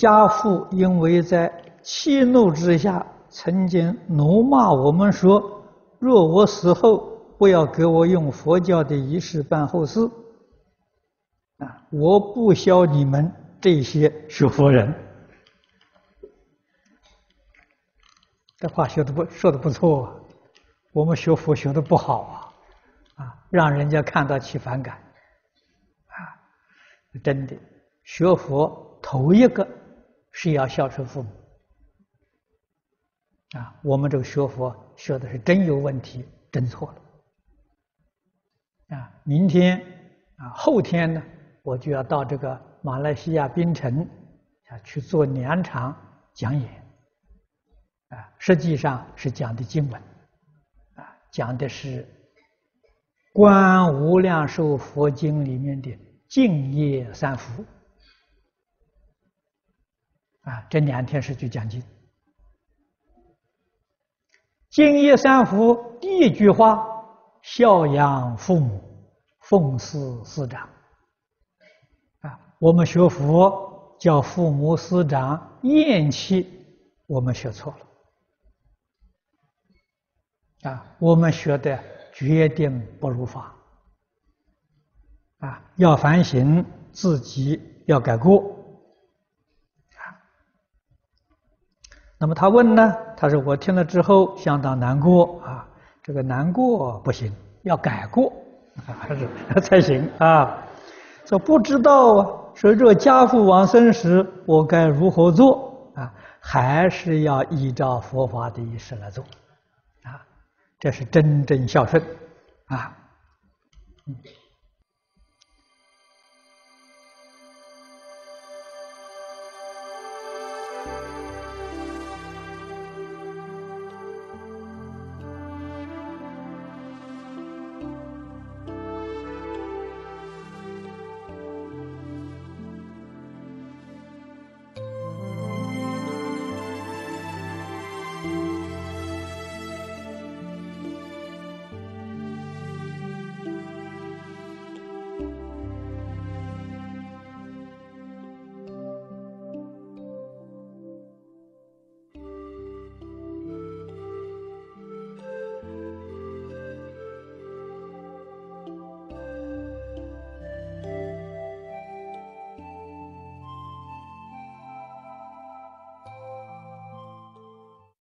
家父因为在气怒之下，曾经怒骂我们说：“若我死后，不要给我用佛教的仪式办后事。”啊，我不消你们这些学佛人。这话说的不说的不错啊，我们学佛学的不好啊，啊，让人家看到起反感，啊，真的学佛头一个是要孝顺父母，啊，我们这个学佛学的是真有问题，真错了，啊，明天啊后天呢，我就要到这个马来西亚槟城啊去做两场讲演。啊，实际上是讲的经文，啊，讲的是《观无量寿佛经》里面的净业三福，啊，这两天是去讲经。净业三福第一句话：孝养父母，奉事师长。啊，我们学佛叫父母师长厌弃，我们学错了。啊，我们学的决定不如法，啊，要反省自己，要改过。啊，那么他问呢？他说：“我听了之后相当难过啊，这个难过不行，要改过，还是 才行啊。”说不知道啊，说若家父往生时，我该如何做啊？还是要依照佛法的意思来做啊。这是真正孝顺，啊。嗯